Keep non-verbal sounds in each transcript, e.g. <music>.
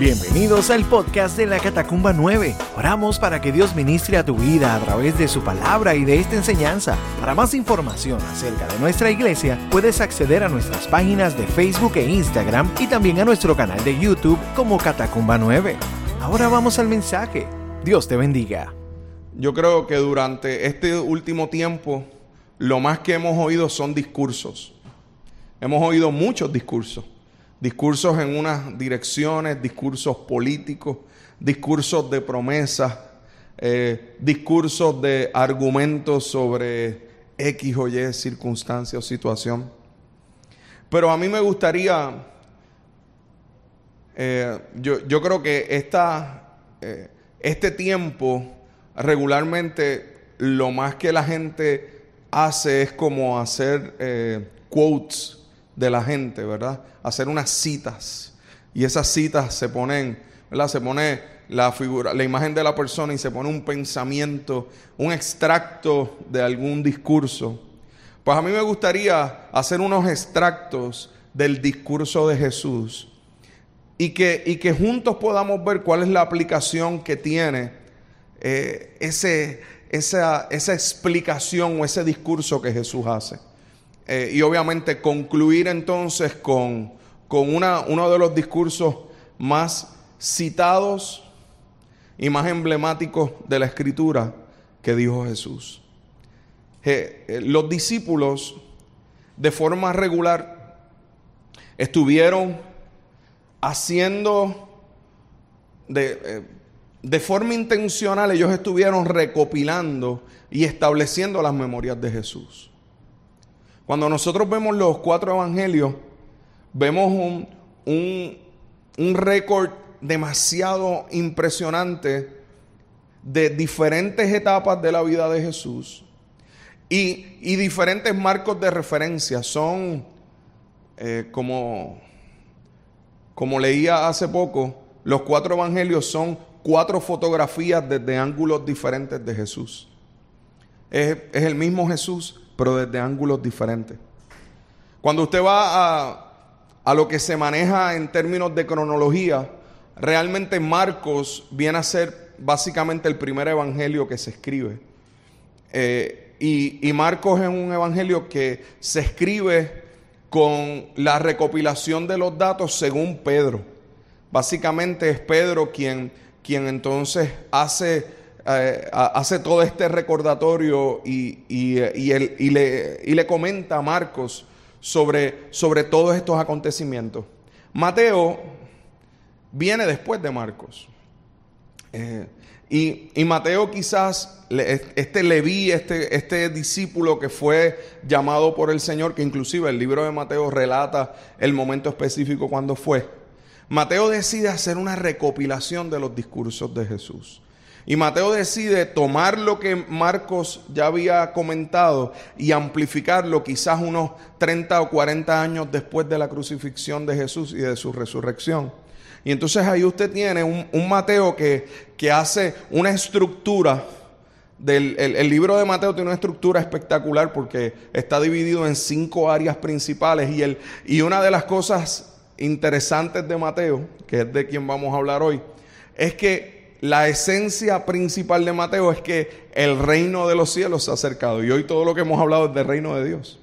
Bienvenidos al podcast de la Catacumba 9. Oramos para que Dios ministre a tu vida a través de su palabra y de esta enseñanza. Para más información acerca de nuestra iglesia, puedes acceder a nuestras páginas de Facebook e Instagram y también a nuestro canal de YouTube como Catacumba 9. Ahora vamos al mensaje. Dios te bendiga. Yo creo que durante este último tiempo lo más que hemos oído son discursos. Hemos oído muchos discursos discursos en unas direcciones, discursos políticos, discursos de promesas, eh, discursos de argumentos sobre X o Y circunstancia o situación. Pero a mí me gustaría, eh, yo, creo que esta, eh, este tiempo regularmente lo más que la gente hace es como hacer quotes de la gente, ¿verdad? Hacer unas citas. Y esas citas se ponen, ¿verdad? Se pone la figura, la imagen de la persona y se pone un pensamiento, un extracto de algún discurso. Pues a mí me gustaría hacer unos extractos del discurso de Jesús y que, y que juntos podamos ver cuál es la aplicación que tiene eh, ese, esa, esa explicación o ese discurso que Jesús hace. Eh, y obviamente concluir entonces con, una, uno de los discursos más citados y más emblemáticos de la escritura que dijo Jesús. Eh, los discípulos de forma regular estuvieron haciendo de, eh, de forma intencional, ellos estuvieron recopilando y estableciendo las memorias de Jesús. Cuando nosotros vemos los cuatro evangelios, vemos un, un, récord demasiado impresionante de diferentes etapas de la vida de Jesús y, diferentes marcos de referencia. Son, eh, como, como leía hace poco, los cuatro evangelios son cuatro fotografías desde ángulos diferentes de Jesús. Es, es el mismo Jesús, pero desde ángulos diferentes. Cuando usted va a, a lo que se maneja en términos de cronología, realmente Marcos viene a ser básicamente el primer evangelio que se escribe. Eh, y, y, Marcos es un evangelio que se escribe con la recopilación de los datos según Pedro. Básicamente es Pedro quien, quien entonces hace eh, hace todo este recordatorio y, y, le, comenta a Marcos sobre, sobre todos estos acontecimientos. Mateo viene después de Marcos. Eh, y, Mateo quizás, este Leví, este, este discípulo que fue llamado por el Señor, que inclusive el libro de Mateo relata el momento específico cuando fue, Mateo decide hacer una recopilación de los discursos de Jesús. Y Mateo decide tomar lo que Marcos ya había comentado y amplificarlo quizás unos 30 o 40 años después de la crucifixión de Jesús y de su resurrección. Y entonces ahí usted tiene un, Mateo que, que, hace una estructura. Del, el, libro de Mateo tiene una estructura espectacular porque está dividido en cinco áreas principales y, el, y una de las cosas interesantes de Mateo, que es de quien vamos a hablar hoy, es que la esencia principal de Mateo es que el reino de los cielos se ha acercado. Y hoy todo lo que hemos hablado es del reino de Dios.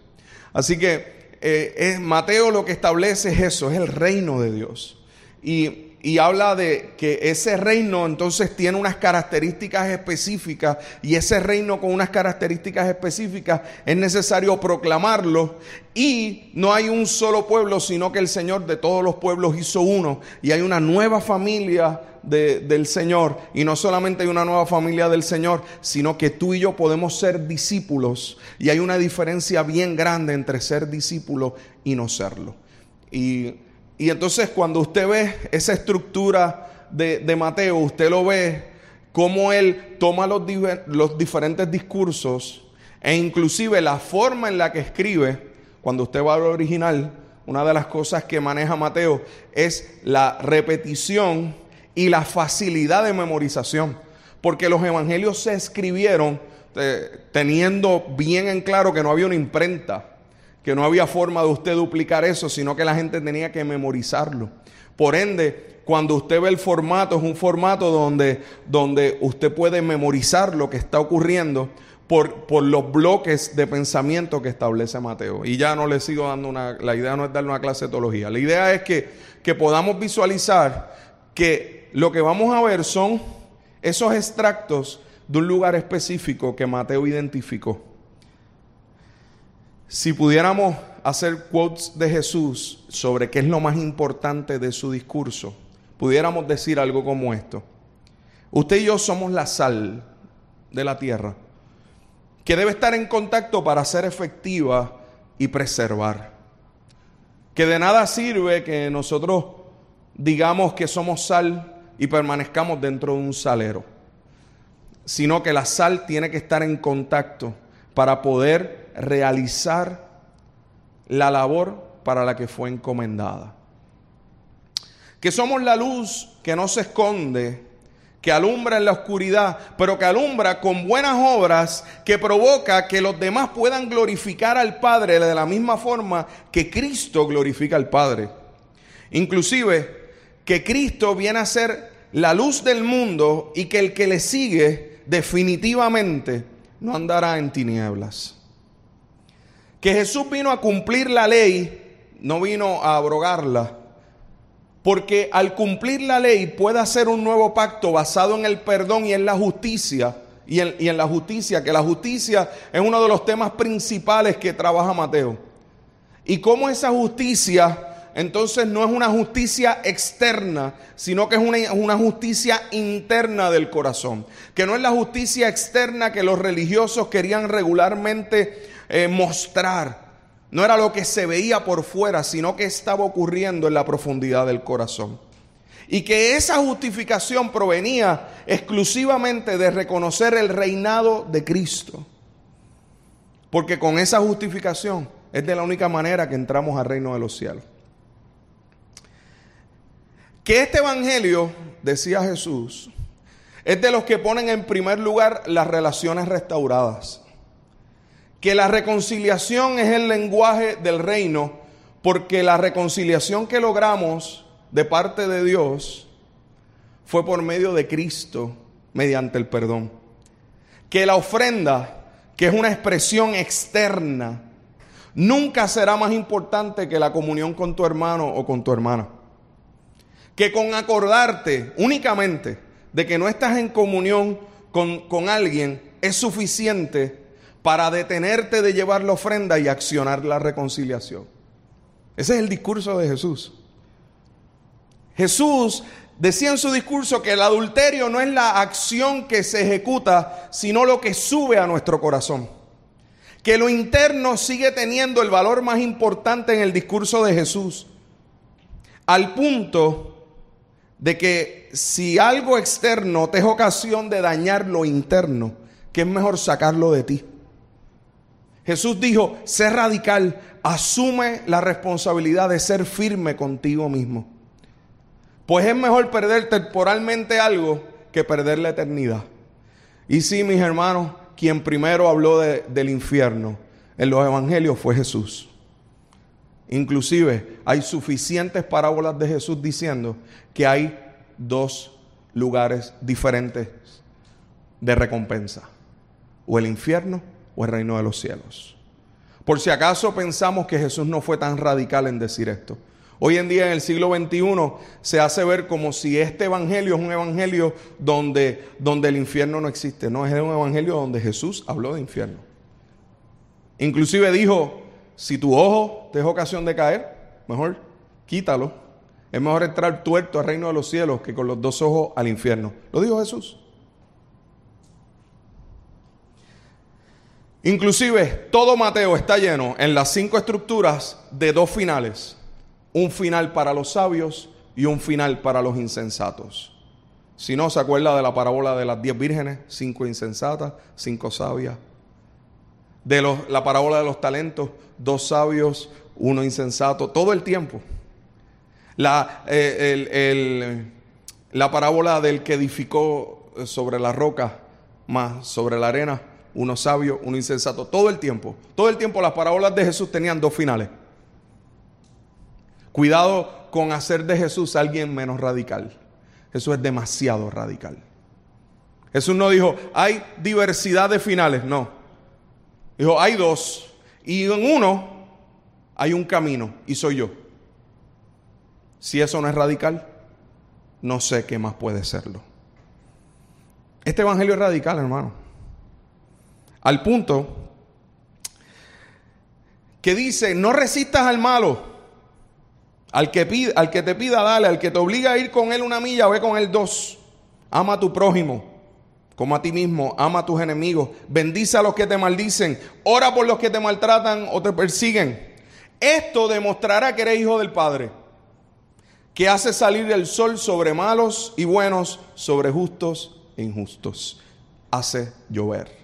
Así que eh, es, Mateo lo que establece es eso, es el reino de Dios. Y y habla de que ese reino entonces tiene unas características específicas y ese reino con unas características específicas es necesario proclamarlo. Y no hay un solo pueblo sino que el Señor de todos los pueblos hizo uno. Y hay una nueva familia del Señor. Y no solamente hay una nueva familia del Señor sino que tú y yo podemos ser discípulos. Y hay una diferencia bien grande entre ser discípulo y no serlo. Y y entonces cuando usted ve esa estructura de, Mateo, usted lo ve cómo él toma los, diferentes discursos e inclusive la forma en la que escribe, cuando usted va al original, una de las cosas que maneja Mateo es la repetición y la facilidad de memorización. Porque los evangelios se escribieron eh, teniendo bien en claro que no había una imprenta que no había forma de usted duplicar eso, sino que la gente tenía que memorizarlo. Por ende, cuando usted ve el formato, es un formato donde, donde usted puede memorizar lo que está ocurriendo por, por, los bloques de pensamiento que establece Mateo. Y ya no le sigo dando una, la idea no es darle una clase de teología. La idea es que, que podamos visualizar que lo que vamos a ver son esos extractos de un lugar específico que Mateo identificó. Si pudiéramos hacer quotes de Jesús sobre qué es lo más importante de su discurso, pudiéramos decir algo como esto. Usted y yo somos la sal de la tierra, que debe estar en contacto para ser efectiva y preservar. Que de nada sirve que nosotros digamos que somos sal y permanezcamos dentro de un salero, sino que la sal tiene que estar en contacto para poder realizar la labor para la que fue encomendada. Que somos la luz que no se esconde, que alumbra en la oscuridad, pero que alumbra con buenas obras, que provoca que los demás puedan glorificar al Padre de la misma forma que Cristo glorifica al Padre. Inclusive que Cristo viene a ser la luz del mundo y que el que le sigue definitivamente no andará en tinieblas. Que Jesús vino a cumplir la ley, no vino a abrogarla. Porque al cumplir la ley puede hacer un nuevo pacto basado en el perdón y en la justicia. Y en, la justicia, que la justicia es uno de los temas principales que trabaja Mateo. Y cómo esa justicia entonces no es una justicia externa, sino que es una, una, justicia interna del corazón. Que no es la justicia externa que los religiosos querían regularmente eh, mostrar. No era lo que se veía por fuera, sino que estaba ocurriendo en la profundidad del corazón. Y que esa justificación provenía exclusivamente de reconocer el reinado de Cristo. Porque con esa justificación es de la única manera que entramos al reino de los cielos. Que este evangelio, decía Jesús, es de los que ponen en primer lugar las relaciones restauradas que la reconciliación es el lenguaje del reino, porque la reconciliación que logramos de parte de Dios fue por medio de Cristo, mediante el perdón. Que la ofrenda, que es una expresión externa, nunca será más importante que la comunión con tu hermano o con tu hermana. Que con acordarte únicamente de que no estás en comunión con, con alguien es suficiente para detenerte de llevar la ofrenda y accionar la reconciliación. Ese es el discurso de Jesús. Jesús decía en su discurso que el adulterio no es la acción que se ejecuta, sino lo que sube a nuestro corazón. Que lo interno sigue teniendo el valor más importante en el discurso de Jesús. Al punto de que si algo externo te es ocasión de dañar lo interno, que es mejor sacarlo de ti. Jesús dijo, sé radical, asume la responsabilidad de ser firme contigo mismo. Pues es mejor perder temporalmente algo que perder la eternidad. Y sí, mis hermanos, quien primero habló del infierno en los evangelios fue Jesús. Inclusive hay suficientes parábolas de Jesús diciendo que hay dos lugares diferentes de recompensa. O el infierno o el reino de los cielos. Por si acaso pensamos que Jesús no fue tan radical en decir esto. Hoy en día en el siglo XXI se hace ver como si este evangelio es un evangelio donde, donde el infierno no existe. No, es un evangelio donde Jesús habló de infierno. Inclusive dijo, si tu ojo te es ocasión de caer, mejor quítalo. Es mejor entrar tuerto al reino de los cielos que con los dos ojos al infierno. Lo dijo Jesús. Inclusive todo Mateo está lleno en las cinco estructuras de dos finales. Un final para los sabios y un final para los insensatos. Si no, se acuerda de la parábola de las diez vírgenes, cinco insensatas, cinco sabias. De la parábola de los talentos, dos sabios, uno insensato, todo el tiempo. La, eh, la parábola del que edificó sobre la roca más sobre la arena, uno sabio, uno insensato, todo el tiempo. Todo el tiempo las parábolas de Jesús tenían dos finales. Cuidado con hacer de Jesús alguien menos radical. Jesús es demasiado radical. Jesús no dijo, hay diversidad de finales, no. Dijo, hay dos. Y en uno hay un camino y soy yo. Si eso no es radical, no sé qué más puede serlo. Este evangelio es radical, hermano. Al punto que dice, no resistas al malo. Al que, pide, al que te pida, dale. Al que te obliga a ir con él una milla, ve con él dos. Ama a tu prójimo como a ti mismo. Ama a tus enemigos. Bendice a los que te maldicen. Ora por los que te maltratan o te persiguen. Esto demostrará que eres hijo del Padre. Que hace salir el sol sobre malos y buenos, sobre justos e injustos. Hace llover.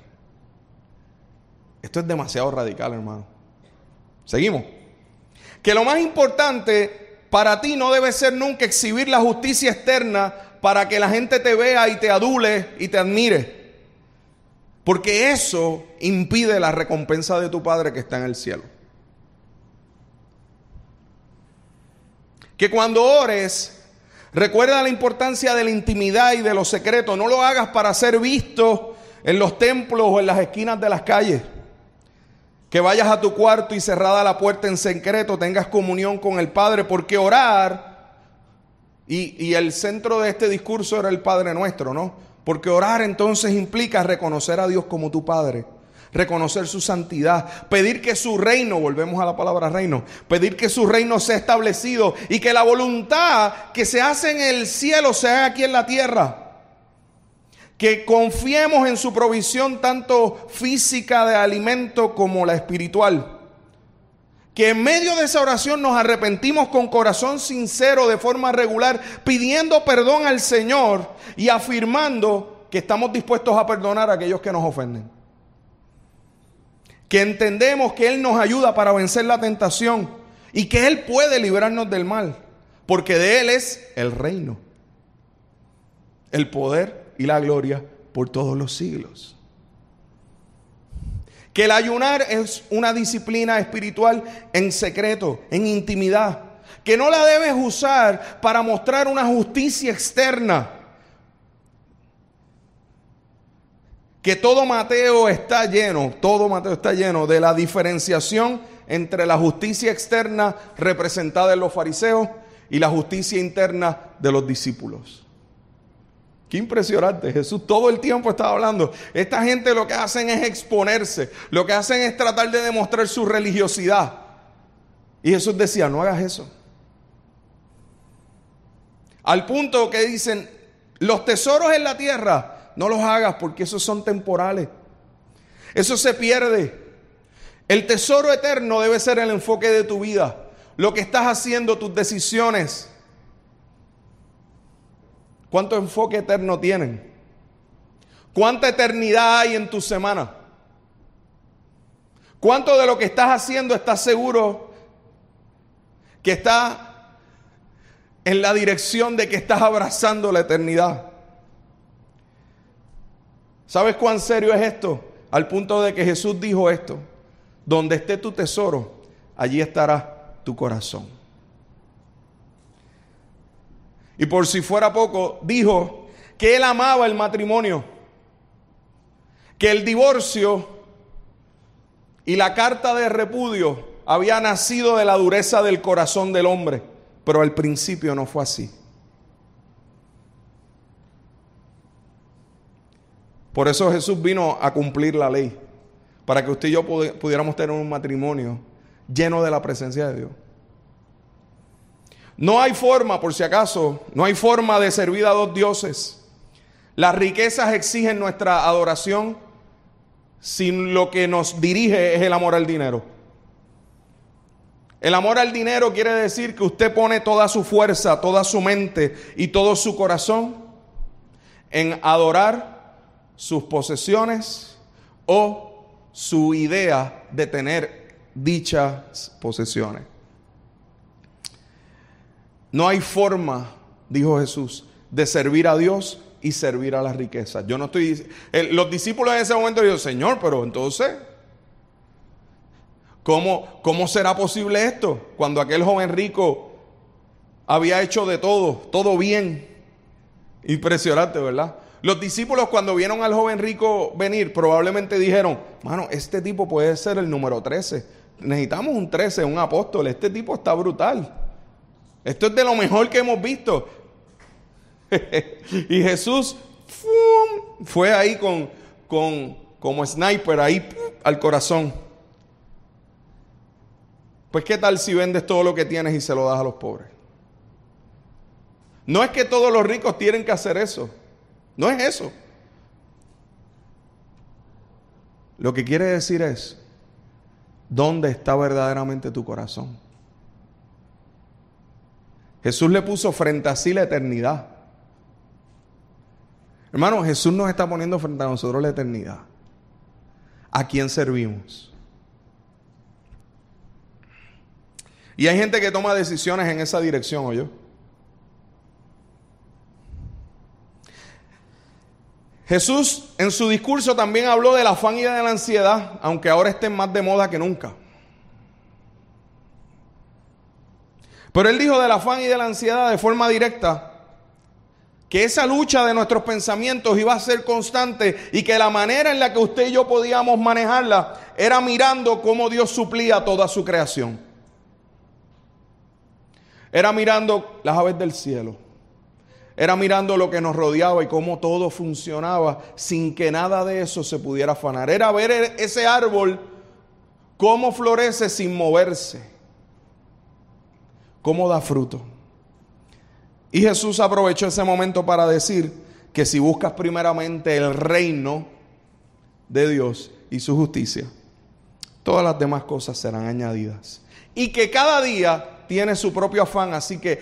Esto es demasiado radical, hermano. Seguimos. Que lo más importante para ti no debe ser nunca exhibir la justicia externa para que la gente te vea y te adule y te admire. Porque eso impide la recompensa de tu Padre que está en el cielo. Que cuando ores, recuerda la importancia de la intimidad y de los secretos. No lo hagas para ser visto en los templos o en las esquinas de las calles. Que vayas a tu cuarto y cerrada la puerta en secreto tengas comunión con el Padre, porque orar, y, y, el centro de este discurso era el Padre nuestro, ¿no? Porque orar entonces implica reconocer a Dios como tu Padre, reconocer su santidad, pedir que su reino, volvemos a la palabra reino, pedir que su reino sea establecido y que la voluntad que se hace en el cielo se haga aquí en la tierra que confiemos en su provisión tanto física de alimento como la espiritual. Que en medio de esa oración nos arrepentimos con corazón sincero de forma regular, pidiendo perdón al Señor y afirmando que estamos dispuestos a perdonar a aquellos que nos ofenden. Que entendemos que Él nos ayuda para vencer la tentación y que Él puede librarnos del mal, porque de Él es el reino, el poder y la gloria por todos los siglos. Que el ayunar es una disciplina espiritual en secreto, en intimidad. Que no la debes usar para mostrar una justicia externa. Que todo Mateo está lleno, todo Mateo está lleno de la diferenciación entre la justicia externa representada en los fariseos y la justicia interna de los discípulos. Qué impresionante. Jesús todo el tiempo estaba hablando. Esta gente lo que hacen es exponerse. Lo que hacen es tratar de demostrar su religiosidad. Y Jesús decía, no hagas eso. Al punto que dicen, los tesoros en la tierra, no los hagas porque esos son temporales. Eso se pierde. El tesoro eterno debe ser el enfoque de tu vida. Lo que estás haciendo, tus decisiones ¿Cuánto enfoque eterno tienen? ¿Cuánta eternidad hay en tu semana? ¿Cuánto de lo que estás haciendo estás seguro que está en la dirección de que estás abrazando la eternidad? ¿Sabes cuán serio es esto? Al punto de que Jesús dijo esto, donde esté tu tesoro, allí estará tu corazón. Y por si fuera poco, dijo que él amaba el matrimonio, que el divorcio y la carta de repudio había nacido de la dureza del corazón del hombre, pero al principio no fue así. Por eso Jesús vino a cumplir la ley, para que usted y yo pudiéramos tener un matrimonio lleno de la presencia de Dios. No hay forma, por si acaso, no hay forma de servir a dos dioses. Las riquezas exigen nuestra adoración sin lo que nos dirige es el amor al dinero. El amor al dinero quiere decir que usted pone toda su fuerza, toda su mente y todo su corazón en adorar sus posesiones o su idea de tener dichas posesiones. No hay forma, dijo Jesús, de servir a Dios y servir a las riquezas. Yo no estoy. los discípulos en ese momento dijeron, Señor, pero entonces, ¿cómo, ¿cómo será posible esto? Cuando aquel joven rico había hecho de todo, todo bien. Impresionante, ¿verdad? Los discípulos cuando vieron al joven rico venir, probablemente dijeron, mano, este tipo puede ser el número 13. Necesitamos un 13, un apóstol. Este tipo está brutal. Esto es de lo mejor que hemos visto. <laughs> y Jesús fue ahí con, con, como sniper, ahí al corazón. Pues qué tal si vendes todo lo que tienes y se lo das a los pobres. No es que todos los ricos tienen que hacer eso. No es eso. Lo que quiere decir es, ¿dónde está verdaderamente tu corazón? Jesús le puso frente a sí la eternidad. Hermano, Jesús nos está poniendo frente a nosotros la eternidad. ¿A quién servimos? Y hay gente que toma decisiones en esa dirección, ¿o yo? Jesús en su discurso también habló del afán y de la ansiedad, aunque ahora estén más de moda que nunca. Pero él dijo del afán y de la ansiedad de forma directa que esa lucha de nuestros pensamientos iba a ser constante y que la manera en la que usted y yo podíamos manejarla era mirando cómo Dios suplía toda su creación. Era mirando las aves del cielo era mirando lo que nos rodeaba y cómo todo funcionaba sin que nada de eso se pudiera afanar. Era ver e-, ese árbol cómo florece sin moverse, cómo da fruto. Y Jesús aprovechó ese momento para decir que si buscas primeramente el reino de Dios y su justicia, todas las demás cosas serán añadidas. Y que cada día tiene su propio afán, así que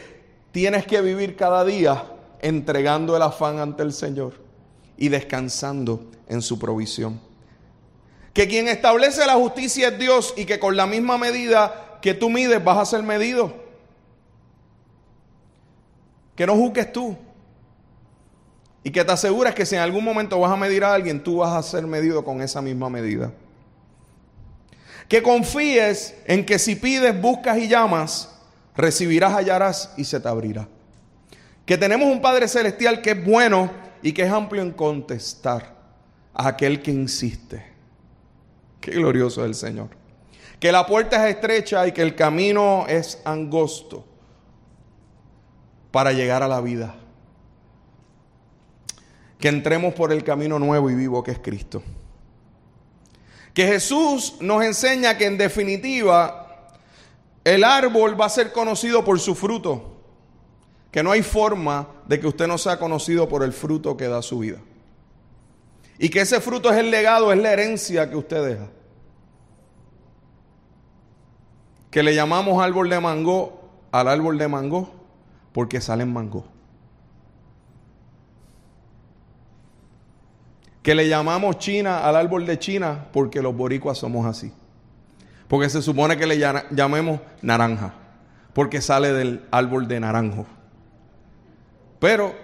tienes que vivir cada día entregando el afán ante el Señor y descansando en su provisión. Que quien establece la justicia es Dios y que con la misma medida que tú mides vas a ser medido. Que no juzgues tú. Y que te aseguras que si en algún momento vas a medir a alguien, tú vas a ser medido con esa misma medida. Que confíes en que si pides, buscas y llamas, recibirás, hallarás y se te abrirá. Que tenemos un Padre Celestial que es bueno y que es amplio en contestar a aquel que insiste. Qué glorioso es el Señor. Que la puerta es estrecha y que el camino es angosto para llegar a la vida. Que entremos por el camino nuevo y vivo que es Cristo. Que Jesús nos enseña que en definitiva el árbol va a ser conocido por su fruto que no hay forma de que usted no sea conocido por el fruto que da su vida. Y que ese fruto es el legado, es la herencia que usted deja. Que le llamamos árbol de mango al árbol de mango porque salen mango. Que le llamamos China al árbol de China porque los boricuas somos así. Porque se supone que le llamemos naranja porque sale del árbol de naranjo. Pero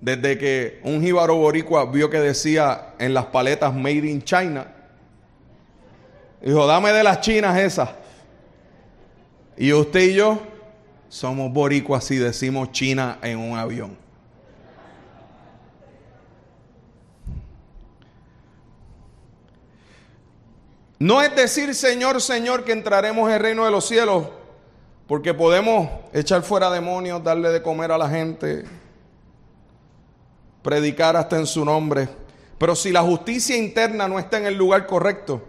desde que un jíbaro boricua vio que decía en las paletas Made in China, dijo, dame de las chinas esas. Y usted y yo somos boricuas y decimos China en un avión. No es decir, Señor, Señor, que entraremos en el reino de los cielos porque podemos echar fuera demonios, darle de comer a la gente, predicar hasta en su nombre. Pero si la justicia interna no está en el lugar correcto,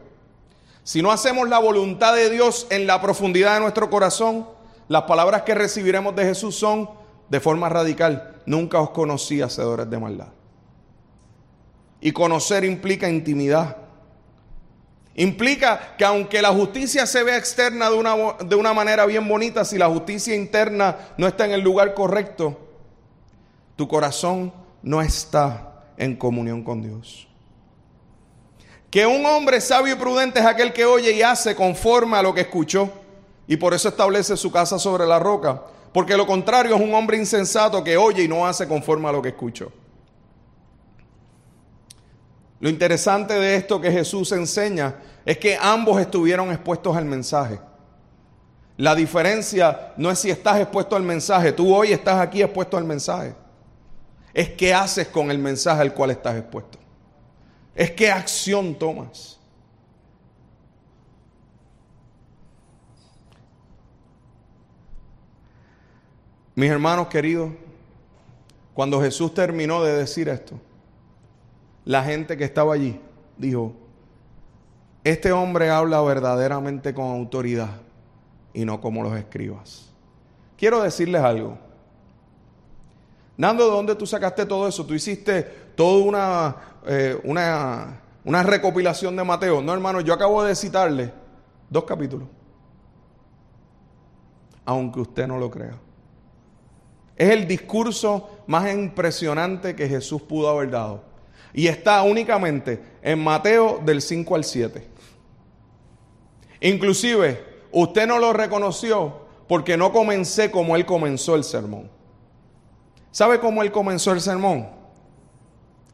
si no hacemos la voluntad de Dios en la profundidad de nuestro corazón, las palabras que recibiremos de Jesús son de forma radical, nunca os conocí hacedores de maldad. Y conocer implica intimidad. Implica que aunque la justicia se vea externa de una, de una manera bien bonita, si la justicia interna no está en el lugar correcto, tu corazón no está en comunión con Dios. Que un hombre sabio y prudente es aquel que oye y hace conforme a lo que escuchó y por eso establece su casa sobre la roca. Porque lo contrario es un hombre insensato que oye y no hace conforme a lo que escuchó. Lo interesante de esto que Jesús enseña es que ambos estuvieron expuestos al mensaje. La diferencia no es si estás expuesto al mensaje, tú hoy estás aquí expuesto al mensaje. Es qué haces con el mensaje al cual estás expuesto. Es qué acción tomas. Mis hermanos queridos, cuando Jesús terminó de decir esto, la gente que estaba allí dijo, este hombre habla verdaderamente con autoridad y no como los escribas. Quiero decirles algo. Nando, ¿de dónde tú sacaste todo eso? Tú hiciste toda una, eh, una, una recopilación de Mateo. No, hermano, yo acabo de citarle dos capítulos. Aunque usted no lo crea. Es el discurso más impresionante que Jesús pudo haber dado. Y está únicamente en Mateo del 5 al 7. Inclusive, usted no lo reconoció porque no comencé como él comenzó el sermón. ¿Sabe cómo él comenzó el sermón?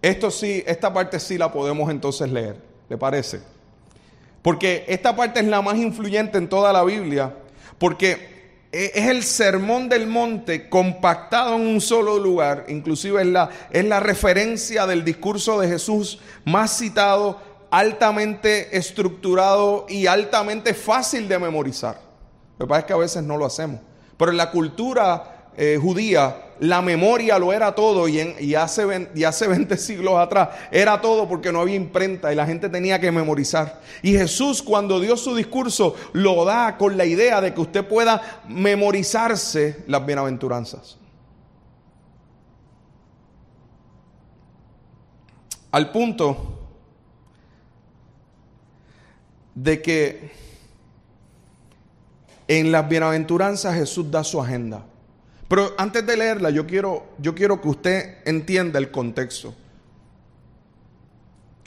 Esto sí, esta parte sí la podemos entonces leer, ¿le parece? Porque esta parte es la más influyente en toda la Biblia, porque es el sermón del monte compactado en un solo lugar, inclusive es la, es la referencia del discurso de Jesús más citado, altamente estructurado y altamente fácil de memorizar. Lo que pasa es que a veces no lo hacemos. Pero en la cultura eh, judía, la memoria lo era todo y, en, hace, y hace 20 <laughs> siglos atrás era todo porque no había imprenta y la gente tenía que memorizar. Y Jesús cuando dio su discurso lo da con la idea de que usted pueda memorizarse las bienaventuranzas. Al punto de que en las bienaventuranzas Jesús da su agenda. Pero antes de leerla, yo quiero, yo quiero que usted entienda el contexto.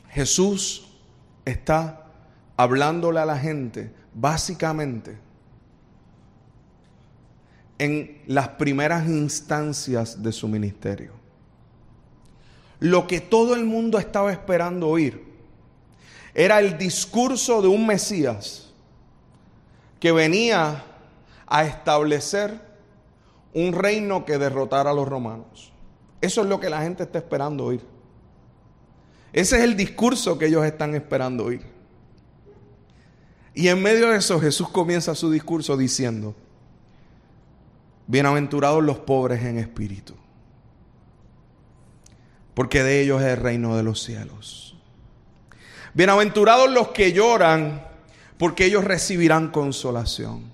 Jesús está hablándole a la gente básicamente en las primeras instancias de su ministerio. Lo que todo el mundo estaba esperando oír era el discurso de un Mesías que venía a establecer un reino que derrotara a los romanos. Eso es lo que la gente está esperando oír. Ese es el discurso que ellos están esperando oír. Y en medio de eso Jesús comienza su discurso diciendo, bienaventurados los pobres en espíritu, porque de ellos es el reino de los cielos. Bienaventurados los que lloran, porque ellos recibirán consolación.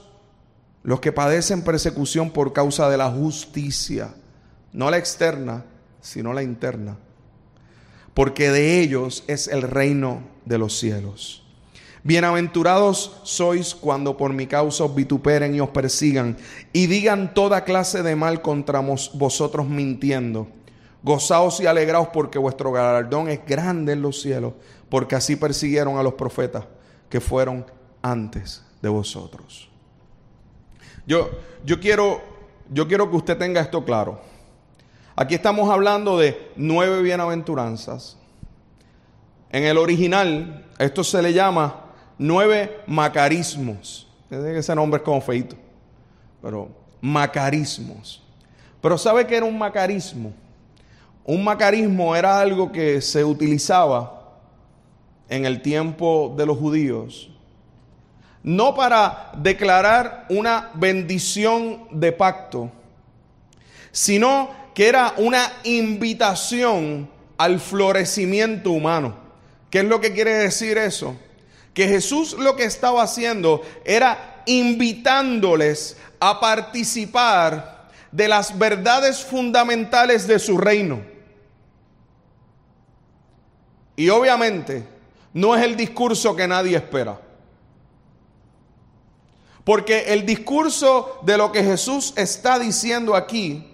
los que padecen persecución por causa de la justicia, no la externa, sino la interna, porque de ellos es el reino de los cielos. Bienaventurados sois cuando por mi causa os vituperen y os persigan y digan toda clase de mal contra vosotros mintiendo. Gozaos y alegraos porque vuestro galardón es grande en los cielos, porque así persiguieron a los profetas que fueron antes de vosotros. Yo, yo, quiero, yo quiero que usted tenga esto claro. Aquí estamos hablando de nueve bienaventuranzas. En el original, esto se le llama nueve macarismos. Ese nombre es como feito. Pero macarismos. Pero ¿sabe qué era un macarismo? Un macarismo era algo que se utilizaba en el tiempo de los judíos no para declarar una bendición de pacto, sino que era una invitación al florecimiento humano. ¿Qué es lo que quiere decir eso? Que Jesús lo que estaba haciendo era invitándoles a participar de las verdades fundamentales de su reino. Y obviamente no es el discurso que nadie espera. Porque el discurso de lo que Jesús está diciendo aquí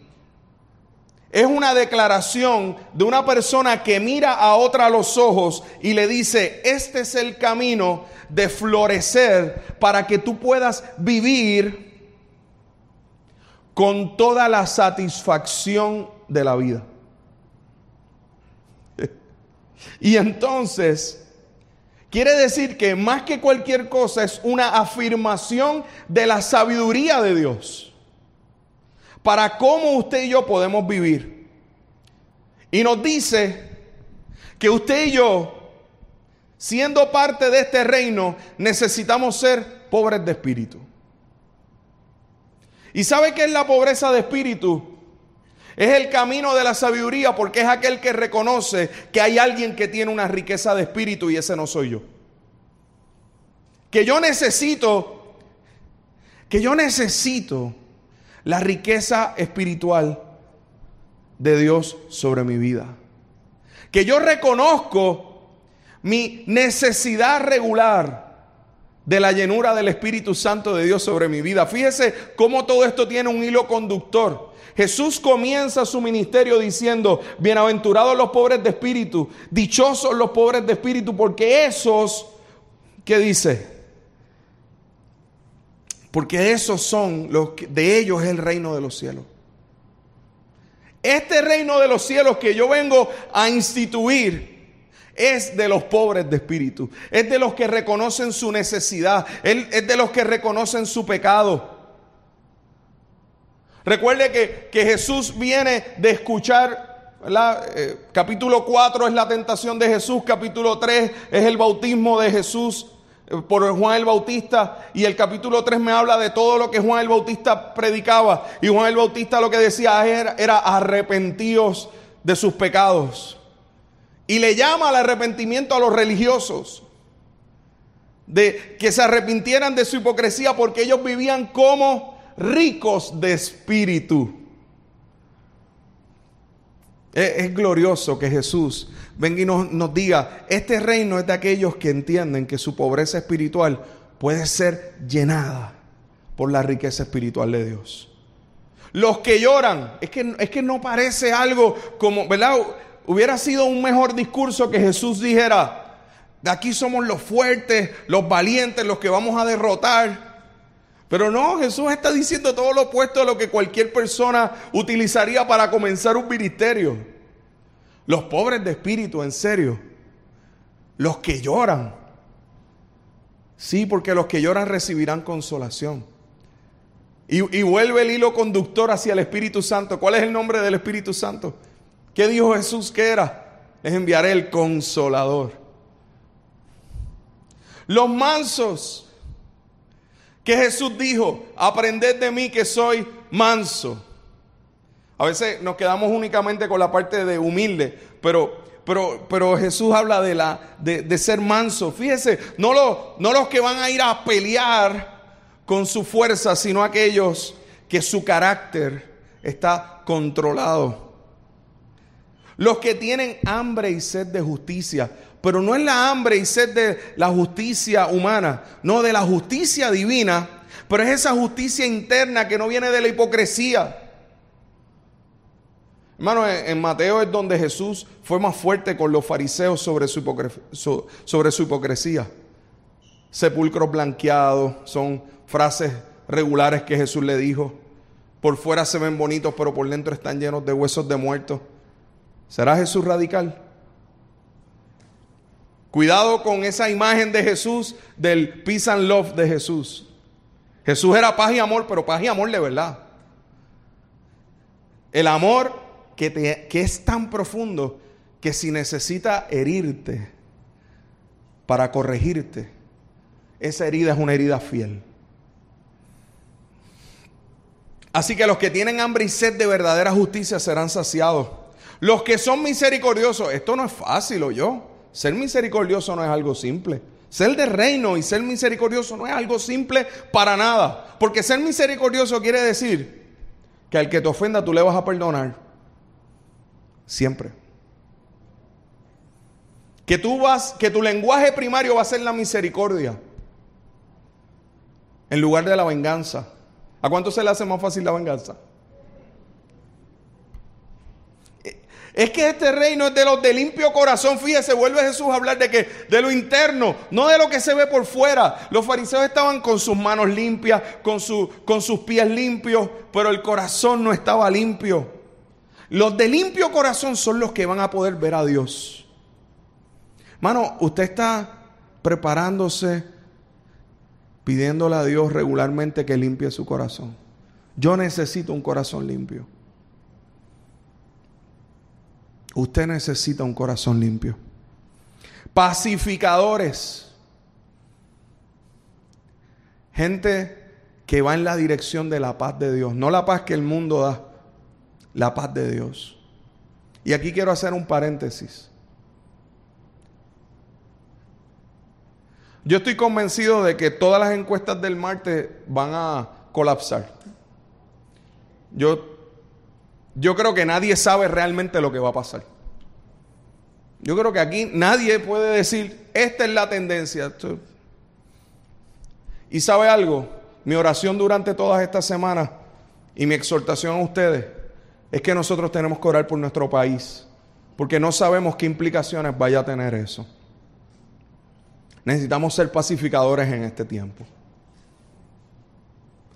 es una declaración de una persona que mira a otra a los ojos y le dice, este es el camino de florecer para que tú puedas vivir con toda la satisfacción de la vida. <laughs> y entonces, quiere decir que más que cualquier cosa es una afirmación de la sabiduría de Dios para cómo usted y yo podemos vivir. Y nos dice que usted y yo, siendo parte de este reino, necesitamos ser pobres de espíritu. ¿Y sabe qué es la pobreza de espíritu? Es el camino de la sabiduría porque es aquel que reconoce que hay alguien que tiene una riqueza de espíritu y ese no soy yo. Que yo necesito, que yo necesito la riqueza espiritual de Dios sobre mi vida. Que yo reconozco mi necesidad regular de la llenura del Espíritu Santo de Dios sobre mi vida. Fíjese cómo todo esto tiene un hilo conductor. Jesús comienza su ministerio diciendo, bienaventurados los pobres de espíritu, dichosos los pobres de espíritu, porque esos, ¿qué dice? Porque esos son los que, de ellos es el reino de los cielos. Este reino de los cielos que yo vengo a instituir es de los pobres de espíritu, es de los que reconocen su necesidad, es de los que reconocen su pecado. Recuerde que, Jesús viene de escuchar, eh, capítulo 4 es la tentación de Jesús, capítulo 3 es el bautismo de Jesús eh, por Juan el Bautista y el capítulo 3 me habla de todo lo que Juan el Bautista predicaba y Juan el Bautista lo que decía era, era de sus pecados y le llama al arrepentimiento a los religiosos de que se arrepintieran de su hipocresía porque ellos vivían como ricos de espíritu. Es, glorioso que Jesús venga y nos, nos diga, este reino es de aquellos que entienden que su pobreza espiritual puede ser llenada por la riqueza espiritual de Dios. Los que lloran, es que, es que no parece algo como, ¿verdad? Hubiera sido un mejor discurso que Jesús dijera, de aquí somos los fuertes, los valientes, los que vamos a derrotar. Pero no, Jesús está diciendo todo lo opuesto a lo que cualquier persona utilizaría para comenzar un ministerio. Los pobres de espíritu, en serio. Los que lloran. Sí, porque los que lloran recibirán consolación. Y, vuelve el hilo conductor hacia el Espíritu Santo. ¿Cuál es el nombre del Espíritu Santo? ¿Qué dijo Jesús que era? Les enviaré el consolador. Los mansos que Jesús dijo, aprended de mí que soy manso. A veces nos quedamos únicamente con la parte de humilde, pero, pero, pero Jesús habla de, la, de, ser manso. Fíjese, no, no los que van a ir a pelear con su fuerza, sino aquellos que su carácter está controlado. Los que tienen hambre y sed de justicia pero no es la hambre y sed de la justicia humana, no de la justicia divina, pero es esa justicia interna que no viene de la hipocresía. Hermano, en Mateo es donde Jesús fue más fuerte con los fariseos sobre su, sobre su hipocresía. Sepulcros blanqueados son frases regulares que Jesús le dijo. Por fuera se ven bonitos, pero por dentro están llenos de huesos de muertos. ¿Será Jesús radical? Cuidado con esa imagen de Jesús, del peace and love de Jesús. Jesús era paz y amor, pero paz y amor de verdad. El amor que, que es tan profundo que si necesita herirte para corregirte, esa herida es una herida fiel. Así que los que tienen hambre y sed de verdadera justicia serán saciados. Los que son misericordiosos, esto no es fácil, o yo. Ser misericordioso no es algo simple. Ser de reino y ser misericordioso no es algo simple para nada. Porque ser misericordioso quiere decir que al que te ofenda tú le vas a perdonar. Siempre. Que tú vas, que tu lenguaje primario va a ser la misericordia. en lugar de la venganza. ¿A cuánto se le hace más fácil la venganza? Es que este reino es de los de limpio corazón. Fíjese, vuelve Jesús a hablar de que de lo interno, no de lo que se ve por fuera. Los fariseos estaban con sus manos limpias, con, su, con sus pies limpios, pero el corazón no estaba limpio. Los de limpio corazón son los que van a poder ver a Dios. Mano, usted está preparándose, pidiéndole a Dios regularmente que limpie su corazón. Yo necesito un corazón limpio. Usted necesita un corazón limpio. Pacificadores. Gente que va en la dirección de la paz de Dios. No la paz que el mundo da, la paz de Dios. Y aquí quiero hacer un paréntesis. Yo estoy convencido de que todas las encuestas del martes van a colapsar. Yo yo creo que nadie sabe realmente lo que va a pasar. Yo creo que aquí nadie puede decir, esta es la tendencia. Y sabe algo, mi oración durante todas estas semanas y mi exhortación a ustedes es que nosotros tenemos que orar por nuestro país, porque no sabemos qué implicaciones vaya a tener eso. Necesitamos ser pacificadores en este tiempo.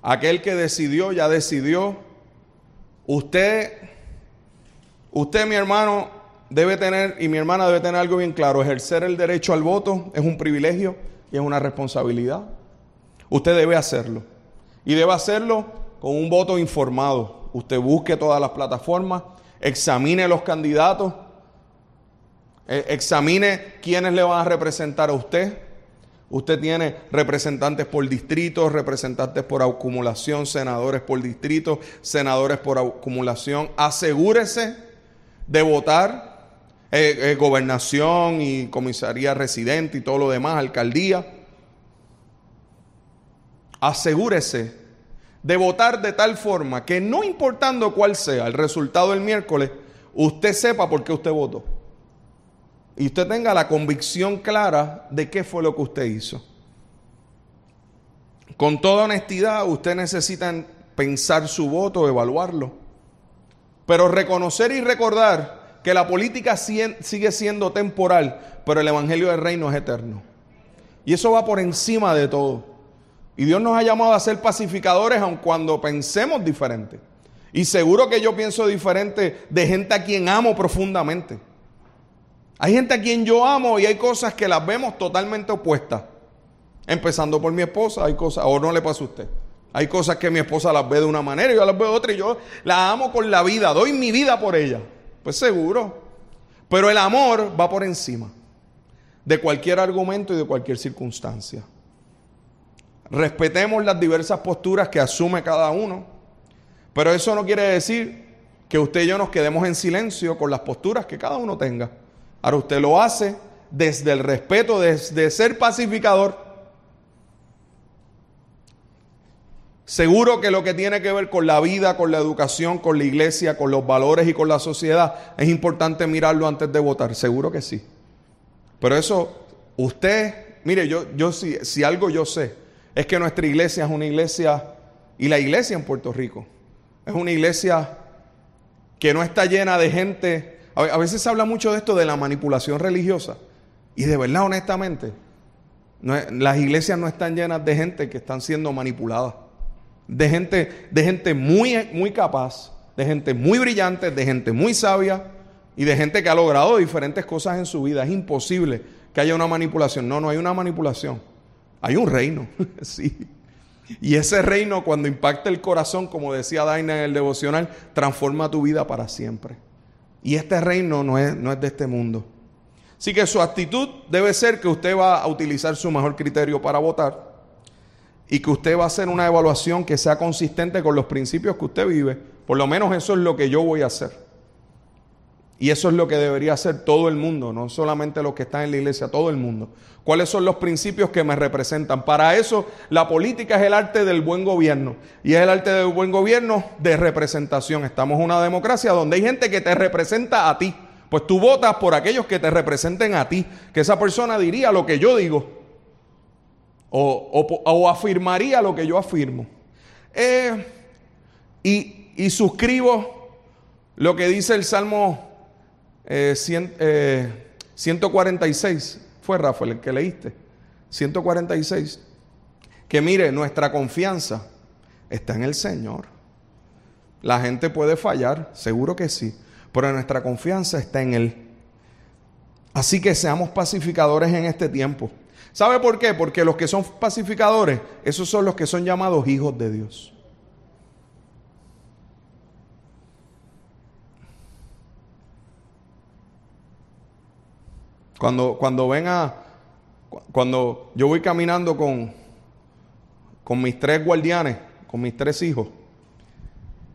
Aquel que decidió, ya decidió Usted, usted mi hermano, debe tener, y mi hermana debe tener algo bien claro, ejercer el derecho al voto es un privilegio y es una responsabilidad. Usted debe hacerlo. Y debe hacerlo con un voto informado. Usted busque todas las plataformas, examine los candidatos, eh, examine quiénes le van a representar a usted Usted tiene representantes por distrito, representantes por acumulación, senadores por distrito, senadores por acumulación. Asegúrese de votar eh, eh, gobernación y comisaría residente y todo lo demás, alcaldía. Asegúrese de votar de tal forma que no importando cuál sea el resultado del miércoles, usted sepa por qué usted votó y usted tenga la convicción clara de qué fue lo que usted hizo. Con toda honestidad, usted necesita pensar su voto, evaluarlo, pero reconocer y recordar que la política sigue siendo temporal, pero el Evangelio del Reino es eterno. Y eso va por encima de todo. Y Dios nos ha llamado a ser pacificadores aun cuando pensemos diferente. Y seguro que yo pienso diferente de gente a quien amo profundamente. Hay gente a quien yo amo y hay cosas que las vemos totalmente opuestas. Empezando por mi esposa, hay cosas, o no le pasa a usted. Hay cosas que mi esposa las ve de una manera y yo las veo de otra y yo la amo con la vida, doy mi vida por ella. Pues seguro. Pero el amor va por encima de cualquier argumento y de cualquier circunstancia. Respetemos las diversas posturas que asume cada uno, pero eso no quiere decir que usted y yo nos quedemos en silencio con las posturas que cada uno tenga. Ahora usted lo hace desde el respeto, desde ser pacificador. Seguro que lo que tiene que ver con la vida, con la educación, con la iglesia, con los valores y con la sociedad, es importante mirarlo antes de votar. Seguro que sí. Pero eso, usted, mire, yo, yo si, si algo yo sé, es que nuestra iglesia es una iglesia, y la iglesia en Puerto Rico, es una iglesia que no está llena de gente a veces se habla mucho de esto de la manipulación religiosa. Y de verdad, honestamente, las iglesias no están llenas de gente que están siendo manipulada. De gente, de gente muy, muy capaz, de gente muy brillante, de gente muy sabia y de gente que ha logrado diferentes cosas en su vida. Es imposible que haya una manipulación. No, no hay una manipulación. Hay un reino, <laughs> sí. Y ese reino, cuando impacta el corazón, como decía Daina en el devocional, transforma tu vida para siempre. Y este reino no es, no es de este mundo. Así que su actitud debe ser que usted va a utilizar su mejor criterio para votar y que usted va a hacer una evaluación que sea consistente con los principios que usted vive. Por lo menos eso es lo que yo voy a hacer. Y eso es lo que debería hacer todo el mundo, no solamente los que están en la iglesia, todo el mundo. ¿Cuáles son los principios que me representan? Para eso la política es el arte del buen gobierno. Y es el arte del buen gobierno de representación. Estamos en una democracia donde hay gente que te representa a ti. Pues tú votas por aquellos que te representen a ti. Que esa persona diría lo que yo digo. o, afirmaría lo que yo afirmo. Eh, y, suscribo lo que dice el Salmo 146. Eh, Fue Rafael el que leíste. 146. Que mire, nuestra confianza está en el Señor. La gente puede fallar, seguro que sí, pero nuestra confianza está en Él. Así que seamos pacificadores en este tiempo. ¿Sabe por qué? Porque los que son pacificadores, esos son los que son llamados hijos de Dios. Cuando, cuando ven a, cuando yo voy caminando con, con mis tres guardianes, con mis tres hijos,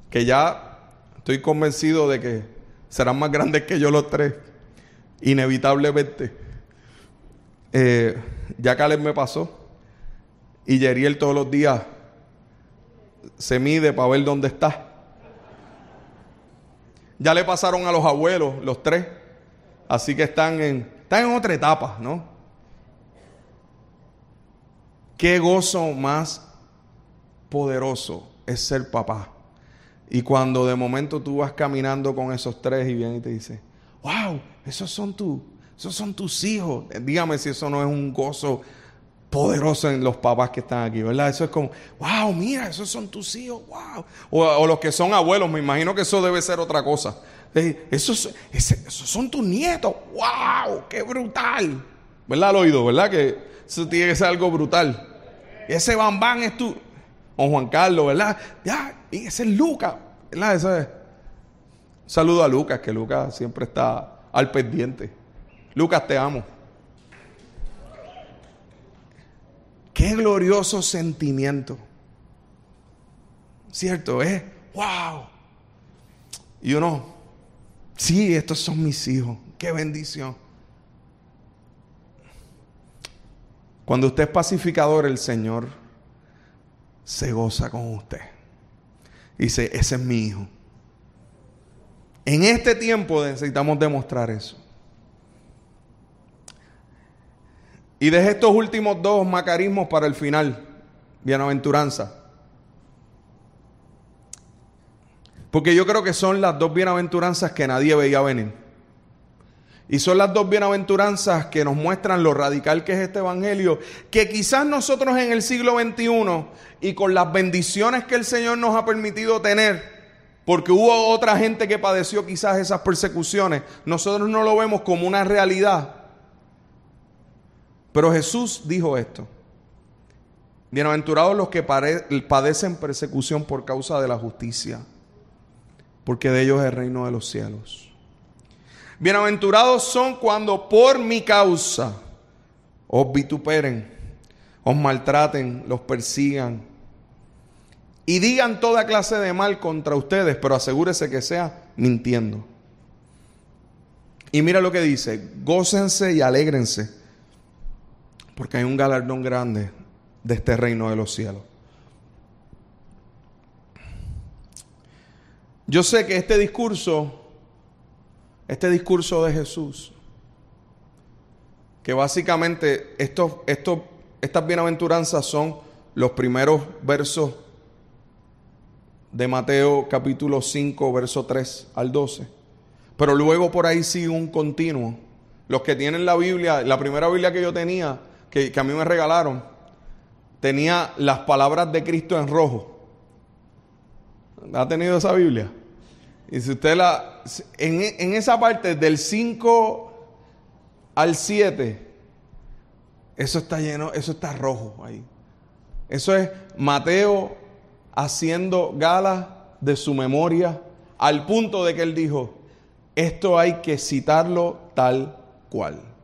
que ya estoy convencido de que serán más grandes que yo los tres, inevitablemente. Eh, ya Caleb me pasó y Yeriel todos los días se mide para ver dónde está. Ya le pasaron a los abuelos, los tres, así que están en, están en otra etapa, ¿no? Qué gozo más poderoso es ser papá. Y cuando de momento tú vas caminando con esos tres y vienen y te dice, wow, esos son, tú, esos son tus hijos. Dígame si eso no es un gozo poderoso en los papás que están aquí, ¿verdad? Eso es como, wow, mira, esos son tus hijos, wow. O, los que son abuelos, me imagino que eso debe ser otra cosa. Esos, esos son tus nietos, wow, qué brutal. ¿Verdad? Al oído, ¿verdad? Que eso tiene que ser algo brutal. Ese bambán es tu, o Juan Carlos, ¿verdad? Ya, y ese es Lucas, ¿verdad? Eso es. saludo a Lucas, que Lucas siempre está al pendiente. Lucas, te amo. Qué glorioso sentimiento. ¿Cierto? Es, wow. Y uno, sí, estos son mis hijos. Qué bendición. Cuando usted es pacificador, el Señor se goza con usted. Dice, ese es mi hijo. En este tiempo necesitamos demostrar eso. Y deje estos últimos dos macarismos para el final. Bienaventuranza. Porque yo creo que son las dos bienaventuranzas que nadie veía venir. Y son las dos bienaventuranzas que nos muestran lo radical que es este Evangelio, que quizás nosotros en el siglo XXI y con las bendiciones que el Señor nos ha permitido tener, porque hubo otra gente que padeció quizás esas persecuciones, nosotros no lo vemos como una realidad. Pero Jesús dijo esto, bienaventurados los que padecen persecución por causa de la justicia, porque de ellos es el reino de los cielos. Bienaventurados son cuando por mi causa os vituperen, os maltraten, los persigan y digan toda clase de mal contra ustedes, pero asegúrese que sea mintiendo. Y mira lo que dice, gócense y alégrense, porque hay un galardón grande de este reino de los cielos. Yo sé que este discurso este discurso de Jesús, que básicamente estas bienaventuranzas son los primeros versos de Mateo capítulo 5, verso 3 al 12. Pero luego por ahí sigue un continuo. Los que tienen la Biblia, la primera Biblia que yo tenía, que, a mí me regalaron, tenía las palabras de Cristo en rojo. ¿Ha tenido esa Biblia? Y si usted la. En, esa parte del 5 al 7, eso está lleno, eso está rojo ahí. Eso es Mateo haciendo gala de su memoria al punto de que él dijo, esto hay que citarlo tal cual.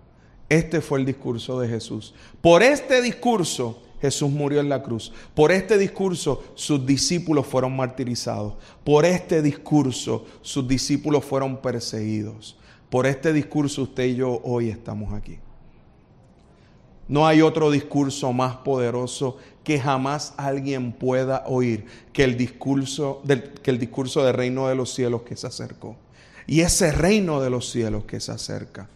Este fue el discurso de Jesús. Por este discurso Jesús murió en la cruz. Por este discurso sus discípulos fueron martirizados. Por este discurso sus discípulos fueron perseguidos. Por este discurso usted y yo hoy estamos aquí. No hay otro discurso más poderoso que jamás alguien pueda oír que el discurso del, que el discurso del reino de los cielos que se acercó. Y ese reino de los cielos que se acerca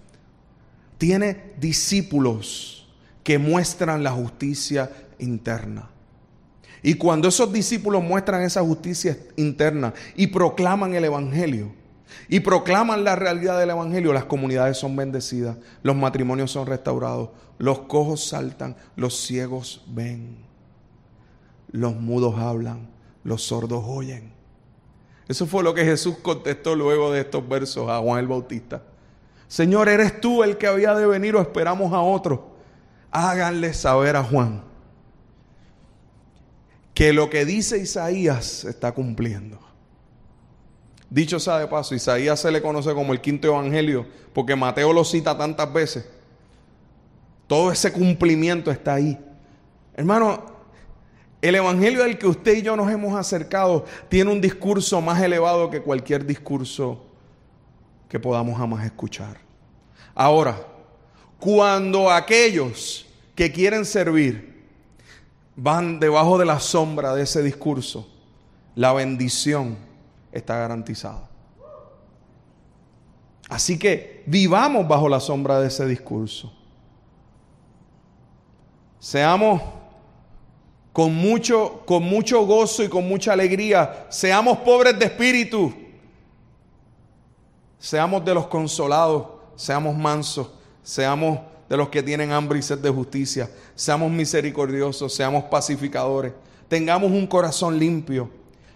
tiene discípulos que muestran la justicia interna. Y cuando esos discípulos muestran esa justicia interna y proclaman el Evangelio, y proclaman la realidad del Evangelio, las comunidades son bendecidas, los matrimonios son restaurados, los cojos saltan, los ciegos ven, los mudos hablan, los sordos oyen. Eso fue lo que Jesús contestó luego de estos versos a Juan el Bautista. Señor, ¿eres tú el que había de venir o esperamos a otro? Háganle saber a Juan que lo que dice Isaías se está cumpliendo. Dicho sea de paso, Isaías se le conoce como el quinto evangelio porque Mateo lo cita tantas veces. Todo ese cumplimiento está ahí. Hermano, el evangelio al que usted y yo nos hemos acercado tiene un discurso más elevado que cualquier discurso que podamos jamás escuchar. Ahora, cuando aquellos que quieren servir van debajo de la sombra de ese discurso, la bendición está garantizada. Así que vivamos bajo la sombra de ese discurso. Seamos con mucho, con mucho gozo y con mucha alegría. Seamos pobres de espíritu. Seamos de los consolados. Seamos mansos. Seamos de los que tienen hambre y sed de justicia. Seamos misericordiosos, seamos pacificadores. Tengamos un corazón limpio.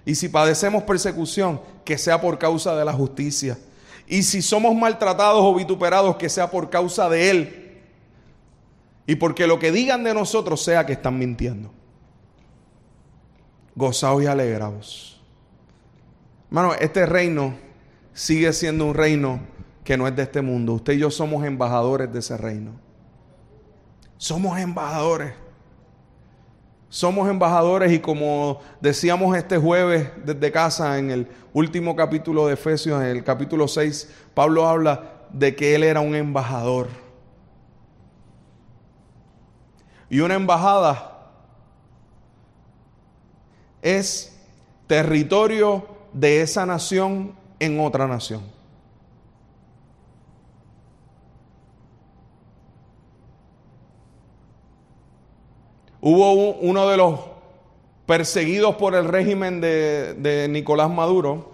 Y si padecemos persecución, que sea por causa de la justicia. Y si somos maltratados o vituperados, que sea por causa de Él. Y porque lo que digan de nosotros sea que están mintiendo. Gozaos y alegraos. Hermano, este reino sigue siendo un reino que no es de este mundo. Usted y yo somos embajadores de ese reino. Somos embajadores. Somos embajadores y como decíamos este jueves desde casa en el último capítulo de Efesios, en el capítulo 6, Pablo habla de que él era un embajador. Y una embajada es territorio de esa nación en otra nación. Hubo uno de los perseguidos por el régimen de, Nicolás Maduro,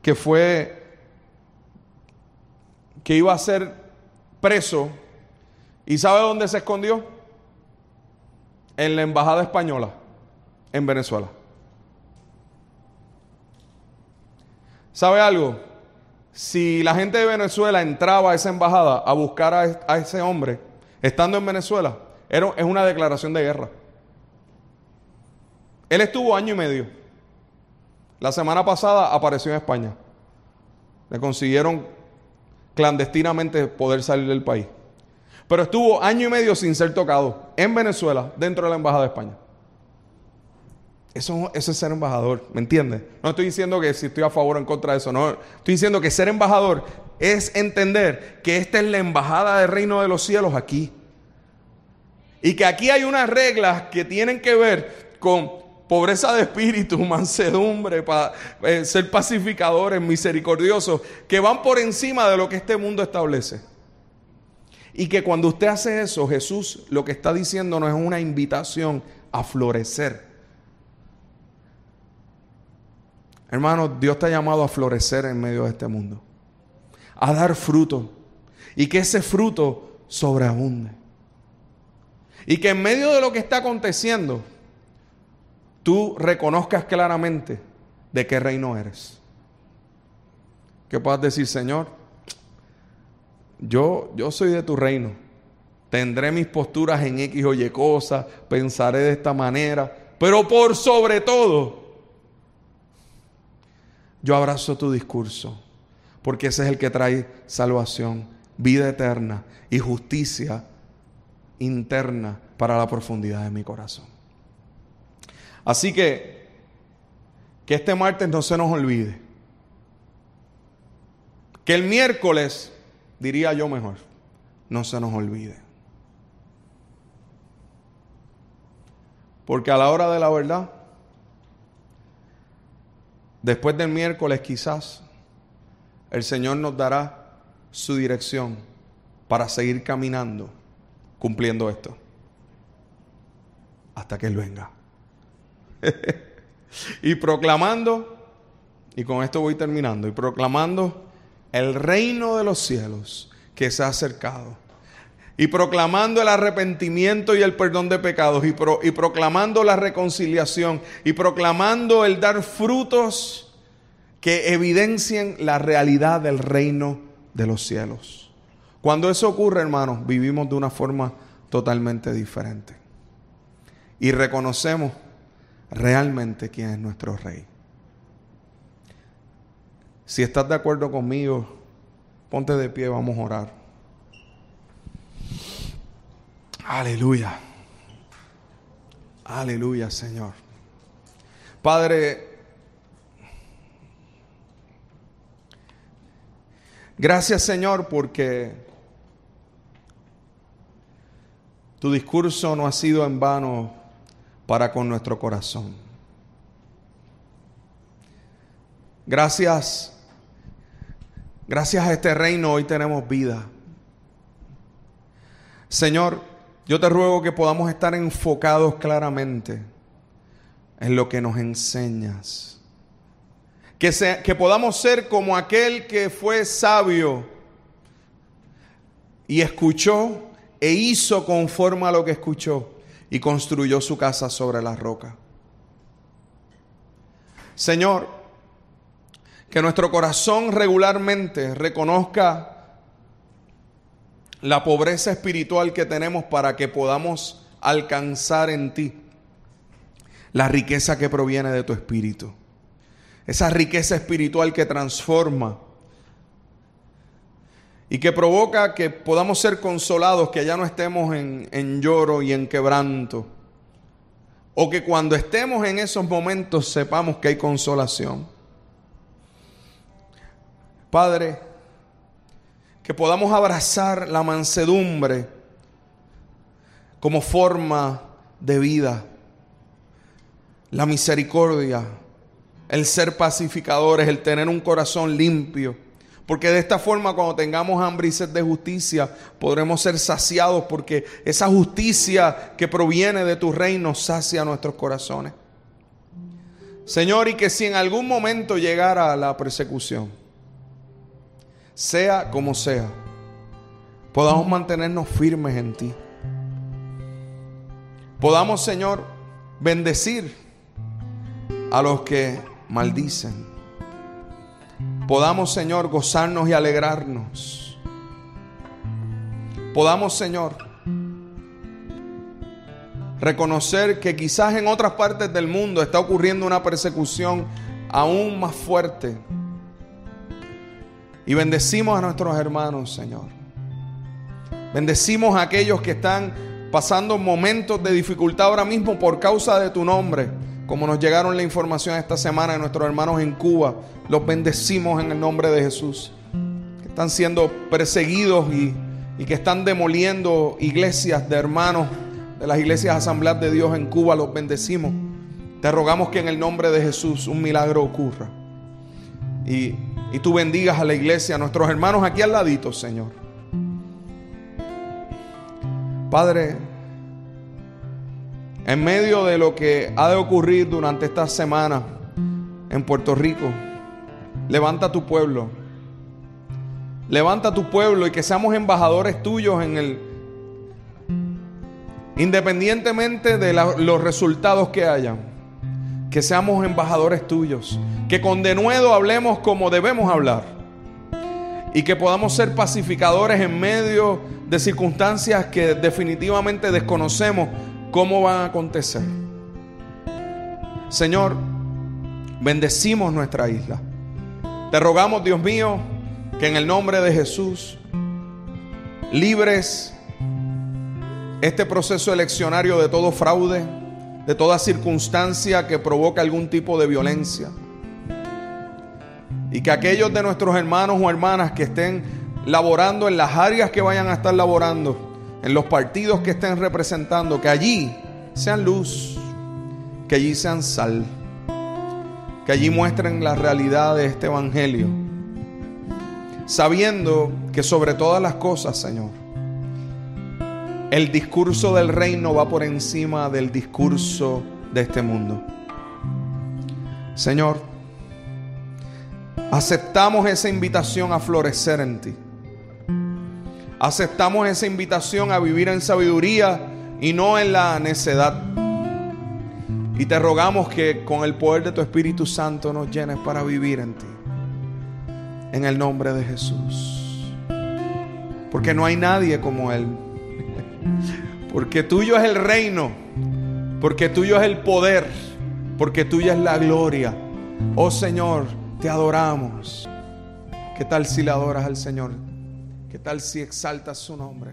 que fue, que iba a ser preso, ¿y sabe dónde se escondió? En la embajada española, en Venezuela. ¿Sabe algo? Si la gente de Venezuela entraba a esa embajada a buscar a, ese hombre, estando en Venezuela, es una declaración de guerra. Él estuvo año y medio. La semana pasada apareció en España. Le consiguieron clandestinamente poder salir del país. Pero estuvo año y medio sin ser tocado en Venezuela, dentro de la Embajada de España. Eso, es ser embajador, ¿me entiendes? No estoy diciendo que si estoy a favor o en contra de eso, no. Estoy diciendo que ser embajador es entender que esta es la embajada del reino de los cielos aquí. Y que aquí hay unas reglas que tienen que ver con pobreza de espíritu, <laughs> mansedumbre, para eh, ser pacificadores, misericordiosos, que van por encima de lo que este mundo establece. Y que cuando usted hace eso, Jesús lo que está diciendo no es una invitación a florecer. Hermano, Dios te ha llamado a florecer en medio de este mundo, a dar fruto y que ese fruto sobreabunde. Y que en medio de lo que está aconteciendo, tú reconozcas claramente de qué reino eres. Que puedas decir, Señor, yo, yo soy de tu reino. Tendré mis posturas en X o Y cosas, pensaré de esta manera, pero por sobre todo, yo abrazo tu discurso, porque ese es el que trae salvación, vida eterna y justicia interna para la profundidad de mi corazón. Así que, que este martes no se nos olvide. Que el miércoles, diría yo mejor, no se nos olvide. Porque a la hora de la verdad, después del miércoles quizás, el Señor nos dará su dirección para seguir caminando cumpliendo esto. hasta que Él venga. <laughs> y proclamando, y con esto voy terminando, y proclamando el reino de los cielos que se ha acercado. Y proclamando el arrepentimiento y el perdón de pecados, y, y proclamando la reconciliación, y proclamando el dar frutos que evidencien la realidad del reino de los cielos. Cuando eso ocurre, hermanos, vivimos de una forma totalmente diferente. Y reconocemos realmente quién es nuestro rey. Si estás de acuerdo conmigo, ponte de pie, vamos a orar. Aleluya. Aleluya, Señor. Padre, gracias Señor porque tu discurso no ha sido en vano para con nuestro corazón. Gracias, gracias a este reino hoy tenemos vida. Señor, yo te ruego que podamos estar enfocados claramente en lo que nos enseñas. Que, que podamos ser como aquel que fue sabio y escuchó e hizo conforme a lo que escuchó y construyó su casa sobre la roca. Señor, que nuestro corazón regularmente reconozca la pobreza espiritual que tenemos para que podamos alcanzar en ti la riqueza que proviene de tu espíritu. Esa riqueza espiritual que transforma y que provoca que podamos ser consolados, que ya no estemos en, lloro y en quebranto. O que cuando estemos en esos momentos sepamos que hay consolación. Padre, que podamos abrazar la mansedumbre como forma de vida, la misericordia, el ser pacificadores, el tener un corazón limpio porque de esta forma cuando tengamos hambre y sed de justicia podremos ser saciados porque esa justicia que proviene de tu reino sacia nuestros corazones. Señor, y que si en algún momento llegara la persecución, sea como sea, podamos mantenernos firmes en ti. Podamos, Señor, bendecir a los que maldicen podamos, Señor, gozarnos y alegrarnos. Podamos, Señor, reconocer que quizás en otras partes del mundo está ocurriendo una persecución aún más fuerte. Y bendecimos a nuestros hermanos, Señor. Bendecimos a aquellos que están pasando momentos de dificultad ahora mismo por causa de tu nombre como nos llegaron la información esta semana de nuestros hermanos en Cuba, los bendecimos en el nombre de Jesús. Que están siendo perseguidos y, y que están demoliendo iglesias de hermanos de las iglesias asambleas de Dios en Cuba, los bendecimos. Te rogamos que en el nombre de Jesús un milagro ocurra. Y, y tú bendigas a la iglesia, a nuestros hermanos aquí al ladito, Señor. Padre, en medio de lo que ha de ocurrir durante esta semana en Puerto Rico, levanta tu pueblo. Levanta tu pueblo y que seamos embajadores tuyos en el... Independientemente de los resultados que hayan, que seamos embajadores tuyos. Que con denuedo hablemos como debemos hablar. Y que podamos ser pacificadores en medio de circunstancias que definitivamente desconocemos cómo van a acontecer. Señor, bendecimos nuestra isla. Te rogamos, Dios mío, que en el nombre de Jesús libres este proceso eleccionario de todo fraude, de toda circunstancia que provoque algún tipo de violencia. Y que aquellos de nuestros hermanos o hermanas que estén laborando en las áreas que vayan a estar laborando, en los partidos que estén representando, que allí sean luz, que allí sean sal, que allí muestren la realidad de este Evangelio, sabiendo que sobre todas las cosas, Señor, el discurso del reino va por encima del discurso de este mundo. Señor, aceptamos esa invitación a florecer en ti. Aceptamos esa invitación a vivir en sabiduría y no en la necedad. Y te rogamos que con el poder de tu Espíritu Santo nos llenes para vivir en ti. En el nombre de Jesús. Porque no hay nadie como Él. Porque tuyo es el reino. Porque tuyo es el poder. Porque tuya es la gloria. Oh Señor, te adoramos. ¿Qué tal si le adoras al Señor? ¿Qué tal si exaltas su nombre?